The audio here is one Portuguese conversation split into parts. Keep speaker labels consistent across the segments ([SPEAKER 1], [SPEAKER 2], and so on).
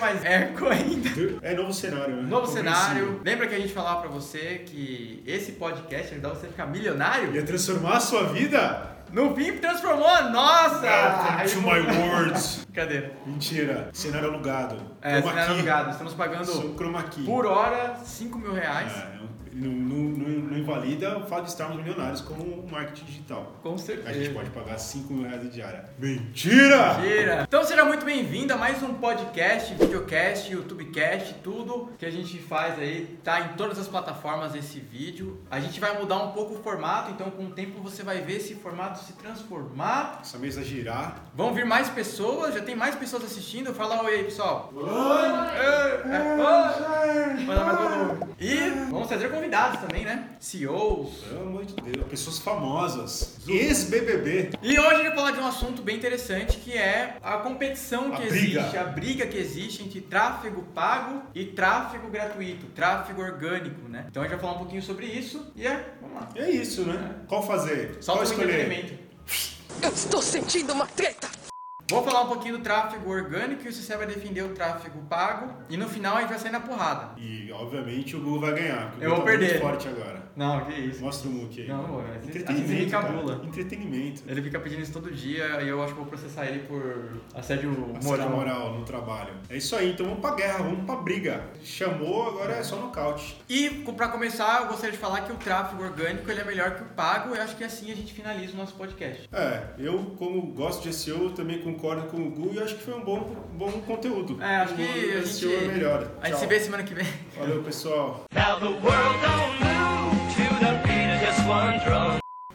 [SPEAKER 1] mais eco ainda.
[SPEAKER 2] É novo cenário, né?
[SPEAKER 1] Novo cenário. Lembra que a gente falava pra você que esse podcast ajudava você a ficar milionário?
[SPEAKER 2] Ia transformar a sua vida?
[SPEAKER 1] No fim, transformou a nossa!
[SPEAKER 2] Welcome to my words.
[SPEAKER 1] Brincadeira.
[SPEAKER 2] Mentira. Cenário alugado.
[SPEAKER 1] É, cenário
[SPEAKER 2] key.
[SPEAKER 1] alugado. Estamos pagando
[SPEAKER 2] Sou chroma key.
[SPEAKER 1] por hora 5 mil reais.
[SPEAKER 2] É, não, não- não- não invalida o fato de estarmos milionários como um marketing digital.
[SPEAKER 1] Com
[SPEAKER 2] A gente
[SPEAKER 1] certeza.
[SPEAKER 2] pode pagar 5 mil reais de diária. Mentira!
[SPEAKER 1] Mentira! Então seja muito bem-vindo a mais um podcast, videocast, YouTubecast, tudo que a gente faz aí, tá em todas as plataformas esse vídeo. A gente vai mudar um pouco o formato, então com o tempo você vai ver esse formato se transformar.
[SPEAKER 2] Essa mesa girar.
[SPEAKER 1] Vão vir mais pessoas, já tem mais pessoas assistindo. Fala oi aí, pessoal. Oi! É, oi! Manda mais volume. E vamos trazer convidados também, né? CEOs.
[SPEAKER 2] Pelo amor de Deus. Pessoas famosas. Ex-BBB.
[SPEAKER 1] E hoje a gente vai falar de um assunto bem interessante que é a competição que
[SPEAKER 2] A
[SPEAKER 1] existe,
[SPEAKER 2] briga.
[SPEAKER 1] a briga que existe entre tráfego pago e tráfego gratuito, tráfego orgânico, né? Então a gente vai falar um pouquinho sobre isso e é, vamos lá.
[SPEAKER 2] É isso, né? Qual fazer?
[SPEAKER 1] Só
[SPEAKER 2] Qual
[SPEAKER 1] o
[SPEAKER 2] escolher?
[SPEAKER 3] Eu estou sentindo uma treta!
[SPEAKER 1] Vou falar um pouquinho do tráfego orgânico e o Cicé vai defender o tráfego pago e no final a gente vai sair na porrada.
[SPEAKER 2] E, obviamente, o Google vai ganhar. porque
[SPEAKER 1] Eu
[SPEAKER 2] o
[SPEAKER 1] vou
[SPEAKER 2] tá
[SPEAKER 1] perder.
[SPEAKER 2] muito forte agora.
[SPEAKER 1] Não, que isso.
[SPEAKER 2] Mostra o Mook aí.
[SPEAKER 1] Não, né? Assim
[SPEAKER 2] Entretenimento, cara.
[SPEAKER 1] cabula.
[SPEAKER 2] Entretenimento.
[SPEAKER 1] Ele fica pedindo isso todo dia e eu acho que vou processar ele por assédio
[SPEAKER 2] Assédio
[SPEAKER 1] moral.
[SPEAKER 2] moral no trabalho. É isso aí, então vamos pra guerra, vamos pra briga. Chamou, agora é só nocaute.
[SPEAKER 1] E para começar, eu gostaria de falar que o tráfego orgânico ele é melhor que o pago. Eu acho que assim a gente finaliza o nosso podcast.
[SPEAKER 2] É, eu, como gosto de SEO, também concordo com o Gu e acho que foi um bom, bom conteúdo.
[SPEAKER 1] É, acho que a gente,
[SPEAKER 2] é melhor.
[SPEAKER 1] a gente se vê semana que vem.
[SPEAKER 2] Valeu, pessoal.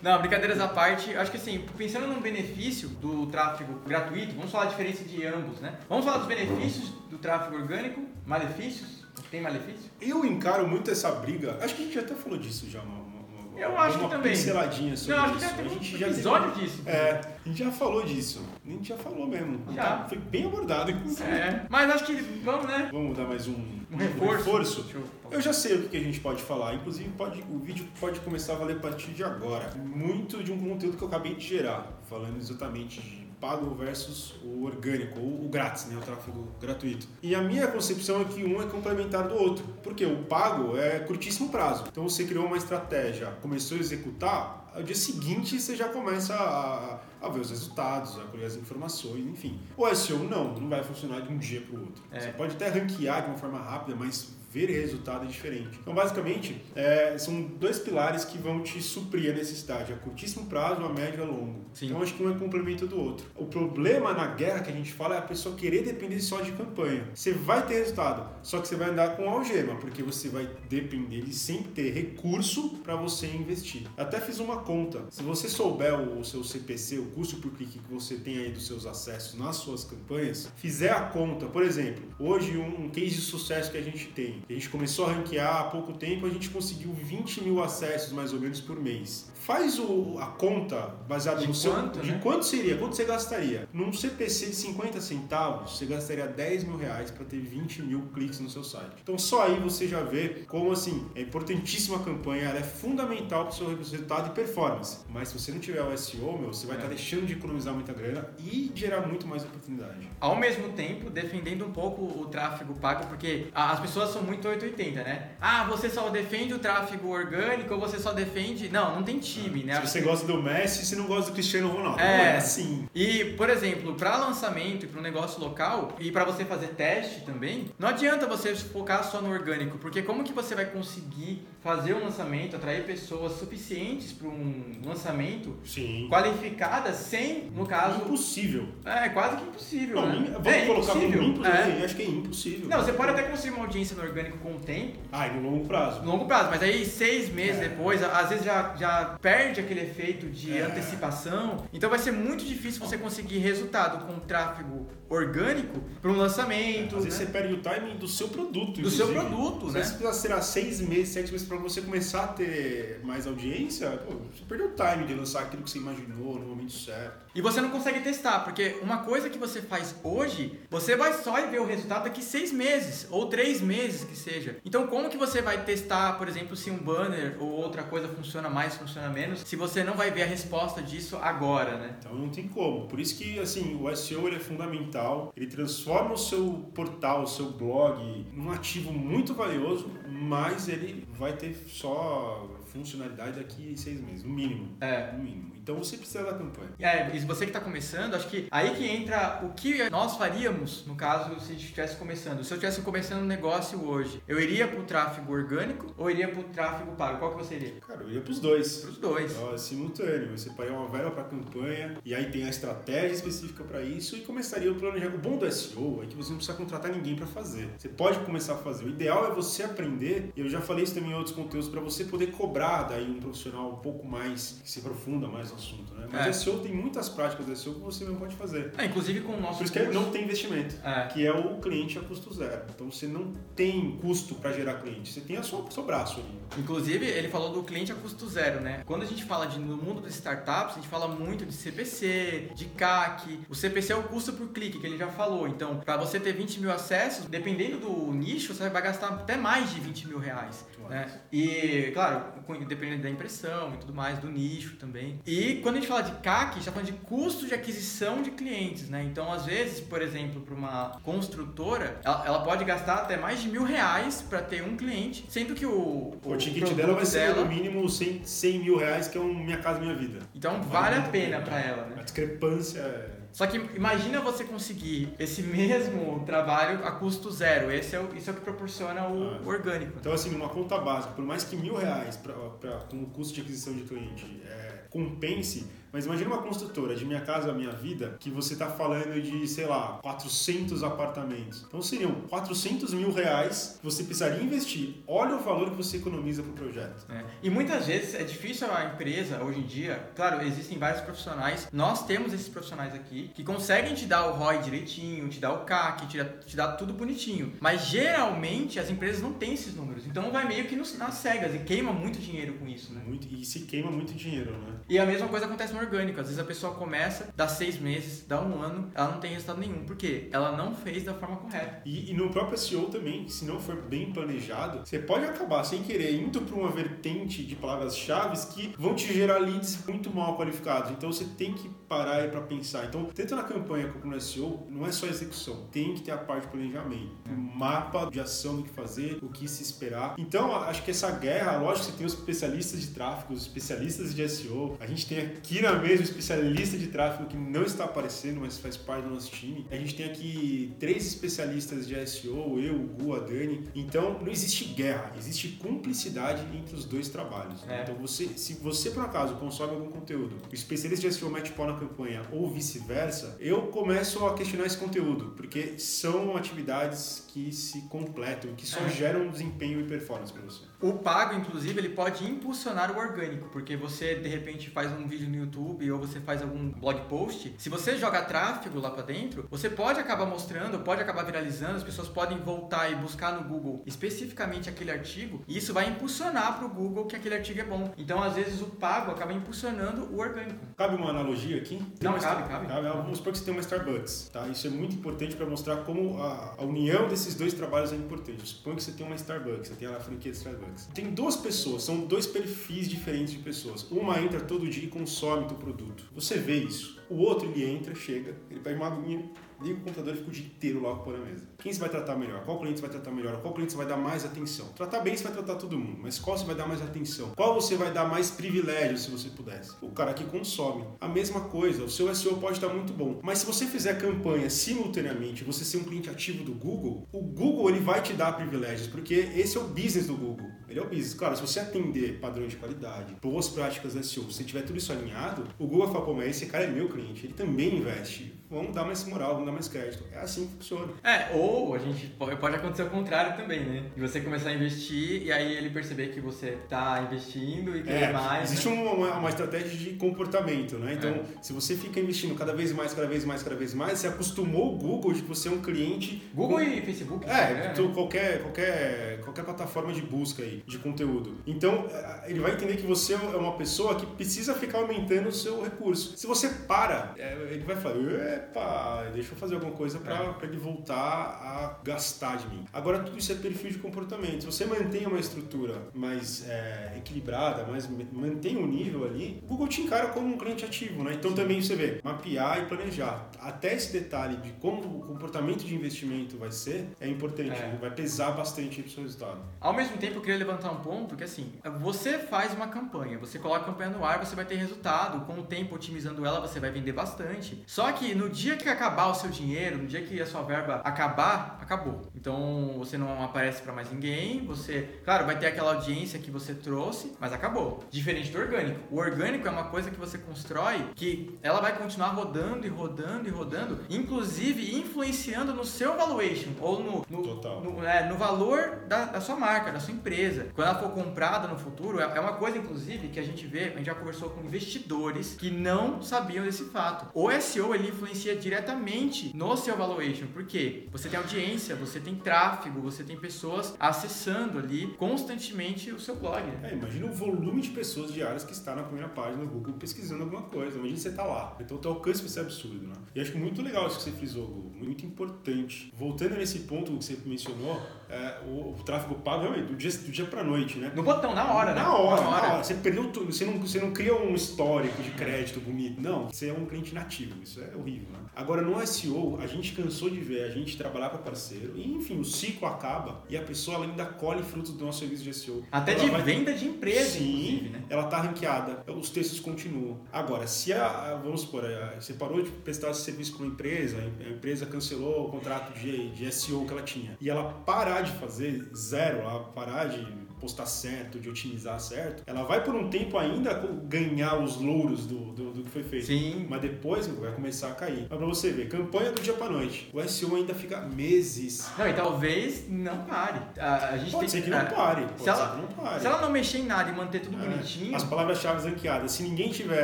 [SPEAKER 1] Não, brincadeiras à parte, acho que assim, pensando no benefício do tráfego gratuito, vamos falar a diferença de ambos, né? Vamos falar dos benefícios do tráfego orgânico, malefícios. Tem malefício?
[SPEAKER 2] Eu encaro muito essa briga. Acho que a gente até falou disso já, uma, uma-
[SPEAKER 1] Eu acho que também.
[SPEAKER 2] pinceladinha sobre
[SPEAKER 1] Não, acho que
[SPEAKER 2] isso.
[SPEAKER 1] já
[SPEAKER 2] gente
[SPEAKER 1] um episódio
[SPEAKER 2] teve-
[SPEAKER 1] disso.
[SPEAKER 2] É, a gente já falou disso. A gente já falou mesmo.
[SPEAKER 1] Já.
[SPEAKER 2] Tá, Foi bem abordado.
[SPEAKER 1] É, mas acho que vamos, né?
[SPEAKER 2] Vamos dar mais um,
[SPEAKER 1] Um reforço. Deixa eu-
[SPEAKER 2] Eu já sei o que que a gente pode falar, inclusive pode, o vídeo pode começar a valer a partir de agora. Muito de um conteúdo que eu acabei de gerar, falando exatamente de pago versus o orgânico, ou o grátis, né, o tráfego gratuito. E a minha concepção é que um é complementar do outro, porque o pago é curtíssimo prazo. Então você criou uma estratégia, começou a executar, ao dia seguinte você já começa a, a ver os resultados, a colher as informações, enfim. O SEO não, não vai funcionar de um dia para o outro.
[SPEAKER 1] É.
[SPEAKER 2] Você pode até ranquear de uma forma rápida, mas ver resultado é diferente. Então, basicamente, é, são dois pilares que vão te suprir a necessidade, a curtíssimo prazo, a médio e a longo.
[SPEAKER 1] Sim.
[SPEAKER 2] Então, acho que um é complemento do outro. O problema na guerra que a gente fala é a pessoa querer depender só de campanha. Você vai ter resultado, só que você vai andar com algema, porque você vai depender de sempre ter recurso para você investir. Até fiz uma conta. Se você souber o seu CPC, o custo por clique que você tem aí dos seus acessos nas suas campanhas, fizer a conta, por exemplo, hoje um, um case de sucesso que a gente tem, a gente começou a ranquear há pouco tempo, a gente conseguiu 20 mil acessos mais ou menos por mês. Faz o, a conta baseada
[SPEAKER 1] De
[SPEAKER 2] no seu.
[SPEAKER 1] quanto,
[SPEAKER 2] de
[SPEAKER 1] né?
[SPEAKER 2] quanto seria? Quanto você gastaria? Num CPC de 50 centavos, você gastaria 10 mil reais para ter 20 mil cliques no seu site. Então só aí você já vê como assim é importantíssima a campanha, ela é fundamental para o seu resultado e performance. Mas se você não tiver o SEO, meu, você vai
[SPEAKER 1] É.
[SPEAKER 2] estar deixando de economizar muita grana e gerar muito mais oportunidade.
[SPEAKER 1] Ao mesmo tempo, defendendo um pouco o tráfego pago, porque as pessoas são muito 880, né? Ah, você só defende o tráfego orgânico ou você só defende. Não, não tem time, né?
[SPEAKER 2] Se você gosta do Messi, você não gosta do Cristiano Ronaldo.
[SPEAKER 1] É.
[SPEAKER 2] Não é assim.
[SPEAKER 1] E, por exemplo, para lançamento e para um negócio local e para você fazer teste também, não adianta você focar só no orgânico, porque como que você vai conseguir fazer um lançamento, atrair pessoas suficientes para um lançamento
[SPEAKER 2] Sim.
[SPEAKER 1] qualificadas sem, no caso,
[SPEAKER 2] Impossível.
[SPEAKER 1] é quase que impossível,
[SPEAKER 2] Não,
[SPEAKER 1] né?
[SPEAKER 2] vamos
[SPEAKER 1] É
[SPEAKER 2] colocar como
[SPEAKER 1] impossível.
[SPEAKER 2] impossível.
[SPEAKER 1] É.
[SPEAKER 2] Acho que é impossível.
[SPEAKER 1] Não, você pode até conseguir uma audiência no orgânico com o tempo,
[SPEAKER 2] Ah, e no longo prazo.
[SPEAKER 1] no longo prazo, mas aí seis meses
[SPEAKER 2] É.
[SPEAKER 1] depois, às vezes já, já perde aquele efeito de
[SPEAKER 2] É.
[SPEAKER 1] antecipação. Então vai ser muito difícil você conseguir resultado com tráfego orgânico para um lançamento.
[SPEAKER 2] Às vezes
[SPEAKER 1] né?
[SPEAKER 2] você perde o timing do seu produto.
[SPEAKER 1] Do seu produto,
[SPEAKER 2] Às
[SPEAKER 1] né?
[SPEAKER 2] vezes Você precisa ser seis meses, sete meses para você começar a ter mais audiência. Pô, você perdeu o timing de lançar aquilo que você imaginou no momento certo.
[SPEAKER 1] E você não consegue testar, porque uma coisa que você faz hoje, você vai só ver o resultado daqui seis meses ou três meses. Que seja. Então, como que você vai testar, por exemplo, se um banner ou outra coisa funciona mais, funciona menos, se você não vai ver a resposta disso agora, né?
[SPEAKER 2] Então não tem como. Por isso que assim, o SEO ele é fundamental. Ele transforma o seu portal, o seu blog num ativo muito valioso, mas ele vai ter só funcionalidade daqui a seis meses, no mínimo.
[SPEAKER 1] É.
[SPEAKER 2] No mínimo. Então você precisa da campanha.
[SPEAKER 1] É, e você que está começando, acho que aí que entra o que nós faríamos, no caso, se estivesse começando. Se eu estivesse começando um negócio hoje, eu iria para o tráfego orgânico ou iria para o tráfego pago? Qual que você iria?
[SPEAKER 2] Cara, eu ia pros dois.
[SPEAKER 1] Para os dois.
[SPEAKER 2] Ó, simultâneo, você paga uma verba para campanha e aí tem a estratégia específica para isso e começaria o planejamento. O bom do SEO é que você não precisa contratar ninguém para fazer. Você pode começar a fazer. O ideal é você aprender. e Eu já falei isso também em outros conteúdos para você poder cobrar daí um profissional um pouco mais que se aprofunda mais no assunto, né? Mas
[SPEAKER 1] É.
[SPEAKER 2] SEO tem muitas práticas do SEO que você mesmo pode fazer.
[SPEAKER 1] É, inclusive com o nosso
[SPEAKER 2] Por isso que
[SPEAKER 1] curso.
[SPEAKER 2] não tem investimento,
[SPEAKER 1] É.
[SPEAKER 2] que é o cliente a custo zero. Então você não tem custo para gerar cliente, você tem a sua, seu braço ali.
[SPEAKER 1] Inclusive, ele falou do cliente a custo zero, né? Quando a gente fala de, no mundo das startups, a gente fala muito de CPC, de CAC. O CPC é o custo por clique, que ele já falou. Então, para você ter 20 mil acessos, dependendo do nicho, você vai gastar até mais de 20 mil reais. Né? E, claro, dependendo da impressão e tudo mais, do nicho também. E quando a gente fala de CAC, a gente está falando de custo de aquisição de clientes, né? Então, às vezes, por exemplo, para uma construtora, ela, ela pode gastar até mais de mil reais para ter um cliente, sendo que o,
[SPEAKER 2] O, ticket
[SPEAKER 1] produto
[SPEAKER 2] dela vai ser
[SPEAKER 1] dela-
[SPEAKER 2] no mínimo 100, 100 mil reais, que é um Minha Casa Minha Vida.
[SPEAKER 1] Então vale a
[SPEAKER 2] muito
[SPEAKER 1] pena para ela,
[SPEAKER 2] A
[SPEAKER 1] né?
[SPEAKER 2] discrepância é...
[SPEAKER 1] Só que imagina você conseguir esse mesmo trabalho a custo zero. Esse é o, isso é o que proporciona o
[SPEAKER 2] Ah.
[SPEAKER 1] orgânico.
[SPEAKER 2] Então, assim, numa conta básica, por mais que mil reais pra, pra, como custo de aquisição de cliente é, compense, mas imagina uma construtora de Minha Casa Minha Vida, que você está falando de, sei lá, 400 apartamentos. Então seriam 400 mil reais que você precisaria investir. Olha o valor que você economiza para o projeto.
[SPEAKER 1] né? E muitas vezes é difícil a empresa, hoje em dia, claro, existem vários profissionais, nós temos esses profissionais aqui, que conseguem te dar o ROI direitinho, te dar o CAC, te dar, te dar tudo bonitinho. Mas geralmente as empresas não têm esses números, então vai meio que nas cegas e queima muito dinheiro com isso, né?
[SPEAKER 2] Muito, e se queima muito dinheiro, né?
[SPEAKER 1] E a mesma coisa acontece no orgânico. Às vezes a pessoa começa, dá seis meses, dá um ano, ela não tem resultado nenhum. Por quê? Ela não fez da forma correta.
[SPEAKER 2] E, e no próprio SEO também, se não for bem planejado, você pode acabar sem querer indo para uma vertente de palavras-chave que vão te gerar leads muito mal qualificados. Então você tem que parar aí para pensar. Então, tanto na campanha como no SEO, não é só execução, tem que ter a parte de planejamento, um mapa de ação do que fazer, o que se esperar. Então, acho que essa guerra, lógico que você tem os especialistas de tráfego, os especialistas de SEO. A gente tem aqui na mesa um especialista de tráfego que não está aparecendo, mas faz parte do nosso time. A gente tem aqui três especialistas de SEO, eu, o Gu, a Dani. Então, não existe guerra, existe cumplicidade entre os dois trabalhos. né?
[SPEAKER 1] É.
[SPEAKER 2] Então, você, se você por acaso consome algum conteúdo, o especialista de SEO mete pau na campanha ou vice-versa, eu começo a questionar esse conteúdo, porque são atividades que se completam, que só
[SPEAKER 1] É.
[SPEAKER 2] geram desempenho e performance para você.
[SPEAKER 1] O pago, inclusive, ele pode impulsionar o orgânico, porque você de repente faz um vídeo no YouTube ou você faz algum blog post. Se você joga tráfego lá pra dentro, você pode acabar mostrando, pode acabar viralizando, as pessoas podem voltar e buscar no Google especificamente aquele artigo, e isso vai impulsionar pro Google que aquele artigo é bom. Então, às vezes, o pago acaba impulsionando o orgânico.
[SPEAKER 2] Cabe uma analogia aqui?
[SPEAKER 1] Não,
[SPEAKER 2] uma
[SPEAKER 1] cabe,
[SPEAKER 2] Star-
[SPEAKER 1] cabe.
[SPEAKER 2] Vamos supor que você tem uma Starbucks, tá? Isso é muito importante para mostrar como a, a união desses dois trabalhos é importante. Suponha que você tem uma Starbucks, você tem a franquia de Starbucks. Tem duas pessoas, são dois perfis diferentes de pessoas. Uma entra todo dia e consome teu produto. Você vê isso. O outro, ele entra, chega, ele pega uma aguinha, liga o computador e fica o dia inteiro lá ocupando a mesa. Quem você vai tratar melhor? Qual cliente você vai tratar melhor? Qual cliente você vai dar mais atenção? Tratar bem você vai tratar todo mundo, mas qual você vai dar mais atenção? Qual você vai dar mais privilégio se você pudesse? O cara que consome. A mesma coisa, o seu SEO pode estar muito bom, mas se você fizer campanha simultaneamente, você ser um cliente ativo do Google, o Google ele vai te dar privilégios, porque esse é o business do Google. Ele é o business. Claro, se você atender padrões de qualidade, boas práticas SEO, se tiver tudo isso alinhado, o Google vai falar, pô, mas esse cara é meu cliente, ele também investe. Vamos dar mais moral, dar mais crédito. É assim que funciona.
[SPEAKER 1] É, ou a gente pode pode acontecer o contrário também, né? De você começar a investir e aí ele perceber que você tá investindo e querer
[SPEAKER 2] É,
[SPEAKER 1] mais.
[SPEAKER 2] existe
[SPEAKER 1] né?
[SPEAKER 2] uma, uma estratégia de comportamento, né? Então,
[SPEAKER 1] É.
[SPEAKER 2] se você fica investindo cada vez mais, cada vez mais, cada vez mais, você acostumou o Google de você é um cliente.
[SPEAKER 1] Google
[SPEAKER 2] com-
[SPEAKER 1] e Facebook.
[SPEAKER 2] É, tu-
[SPEAKER 1] né?
[SPEAKER 2] qualquer, qualquer, qualquer plataforma de busca aí, de conteúdo. Então, eh, ele vai entender que você é uma pessoa que precisa ficar aumentando o seu recurso. Se você para, eh, ele vai falar, epa, deixa eu fazer alguma coisa pra
[SPEAKER 1] É.
[SPEAKER 2] ele voltar a gastar de mim. Agora, tudo isso é perfil de comportamento. Se você mantém uma estrutura mais é, equilibrada, mais, mantém um nível ali, o Google te encara como um cliente ativo, né? Então também você vê, mapear e planejar. Até esse detalhe de como o comportamento de investimento vai ser, é importante.
[SPEAKER 1] É.
[SPEAKER 2] Vai pesar bastante pro seu resultado.
[SPEAKER 1] Ao mesmo tempo, eu queria levantar um ponto que assim, você faz uma campanha, você coloca a campanha no ar, você vai ter resultado. Com o tempo otimizando ela, você vai vender bastante. Só que no dia que acabar o seu dinheiro, no dia que a sua verba acabar, acabou. Então você não aparece para mais ninguém, você, claro, vai ter aquela audiência que você trouxe, mas acabou. Diferente do orgânico. O orgânico é uma coisa que você constrói que ela vai continuar rodando e rodando e rodando, inclusive influenciando no seu valuation ou no, no, no, é, no valor da, da sua marca, da sua empresa. Quando ela for comprada no futuro, é, é uma coisa, inclusive, que a gente vê, a gente já conversou com investidores que não sabiam desse fato. O SEO, ele influencia diretamente no seu valuation, porque você tem audiência, você tem tráfego, você tem pessoas acessando ali constantemente o seu blog. né?
[SPEAKER 2] É, imagina o volume de pessoas diárias que está na primeira página do Google pesquisando alguma coisa. Imagina você tá lá. Então o teu alcance vai ser absurdo, né? E acho muito legal isso que você frisou, Google. Muito importante. Voltando nesse ponto que você mencionou, é, o, o tráfego pago realmente do dia, do dia pra noite, né?
[SPEAKER 1] No botão, na hora, né?
[SPEAKER 2] Na hora, na hora. Você perdeu tudo. Você não, você não cria um histórico de crédito bonito. Não, você é um cliente nativo. Isso é horrível, né? Agora, no SEO, a gente cansou de ver a gente trabalhar para parceiro. E, enfim, o ciclo acaba e a pessoa ela ainda colhe frutos do nosso serviço de SEO.
[SPEAKER 1] Até
[SPEAKER 2] Ela
[SPEAKER 1] de
[SPEAKER 2] vai-
[SPEAKER 1] venda de empresa,
[SPEAKER 2] Sim,
[SPEAKER 1] né?
[SPEAKER 2] ela tá ranqueada, os textos continuam. Agora, se a, vamos supor, você parou de prestar esse serviço para uma empresa, a empresa cancelou o contrato de, de SEO que ela tinha, e ela parar de fazer zero, ela parar de postar certo, de otimizar certo, ela vai por um tempo ainda ganhar os louros do, do, do que foi feito.
[SPEAKER 1] Sim.
[SPEAKER 2] Mas depois vai começar a cair. Mas pra você ver, campanha do dia pra noite. O SEO ainda fica meses.
[SPEAKER 1] Não, e talvez não pare. A, a gente
[SPEAKER 2] Pode
[SPEAKER 1] tem
[SPEAKER 2] ser que não
[SPEAKER 1] é,
[SPEAKER 2] pare. Pode
[SPEAKER 1] Se
[SPEAKER 2] ser
[SPEAKER 1] ela,
[SPEAKER 2] que não pare.
[SPEAKER 1] se ela não mexer em nada e manter tudo
[SPEAKER 2] É.
[SPEAKER 1] bonitinho,
[SPEAKER 2] As palavras-chave ranqueadas. Se ninguém tiver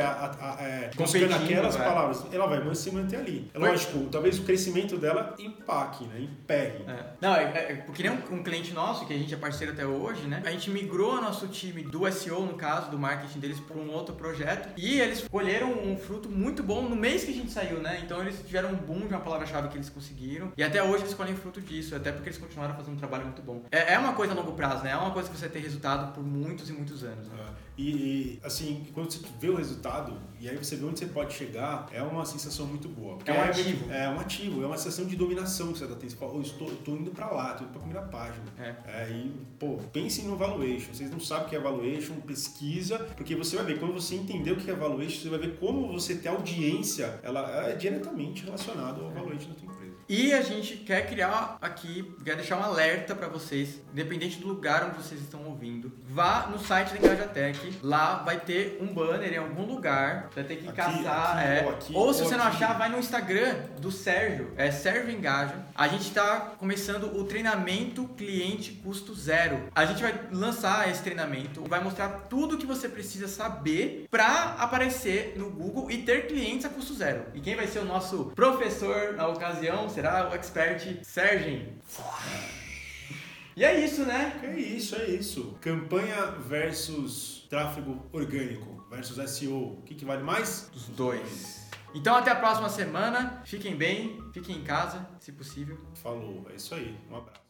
[SPEAKER 2] a, a, é, buscando aquelas
[SPEAKER 1] é.
[SPEAKER 2] palavras, ela vai se manter ali. É lógico, talvez o crescimento dela empaque, né? Emperre.
[SPEAKER 1] É. Não, é, é, porque nem um, um cliente nosso, que a gente é parceiro até hoje, né? A gente migrou nosso time do SEO, no caso, do marketing deles, para um outro projeto. E eles colheram um fruto muito bom no mês que a gente saiu, né? Então eles tiveram um boom de uma palavra-chave que eles conseguiram. E até hoje eles colhem fruto disso, até porque eles continuaram fazendo um trabalho muito bom. É, é uma coisa a longo prazo, né? É uma coisa que você ter resultado por muitos e muitos anos. Né?
[SPEAKER 2] É. E, e, assim, quando você vê o resultado e aí você vê onde você pode chegar, é uma sensação muito boa.
[SPEAKER 1] É um ativo.
[SPEAKER 2] É um ativo, é uma sensação de dominação que você tá tendo. Você fala, oh, estou, estou indo pra lá, estou indo pra primeira página.
[SPEAKER 1] É.
[SPEAKER 2] e, pô, pensem no valuation. Vocês não sabem o que é valuation, pesquisa, porque você vai ver, quando você entender o que é valuation, você vai ver como você ter audiência, ela é diretamente relacionada ao valuation da tua empresa.
[SPEAKER 1] E a gente quer criar aqui, quer deixar um alerta para vocês, independente do lugar onde vocês estão ouvindo. Vá no site da Engajatec, lá vai ter um banner em algum lugar, você vai ter que
[SPEAKER 2] Aqui,
[SPEAKER 1] caçar.
[SPEAKER 2] aqui,
[SPEAKER 1] é.
[SPEAKER 2] ou aqui,
[SPEAKER 1] ou se
[SPEAKER 2] ou
[SPEAKER 1] você não achar, vai no Instagram do Sérgio, é Sérgio Engaja. A gente está começando o treinamento cliente custo zero. A gente vai lançar esse treinamento, vai mostrar tudo que você precisa saber para aparecer no Google e ter clientes a custo zero. E quem vai ser o nosso professor na ocasião será o expert Sérgio. E é isso, né?
[SPEAKER 2] É isso, é isso. Campanha versus tráfego orgânico versus SEO. O que, que vale mais?
[SPEAKER 1] Os dois. Então até a próxima semana. Fiquem bem, fiquem em casa, se possível.
[SPEAKER 2] Falou, é isso aí. Um abraço.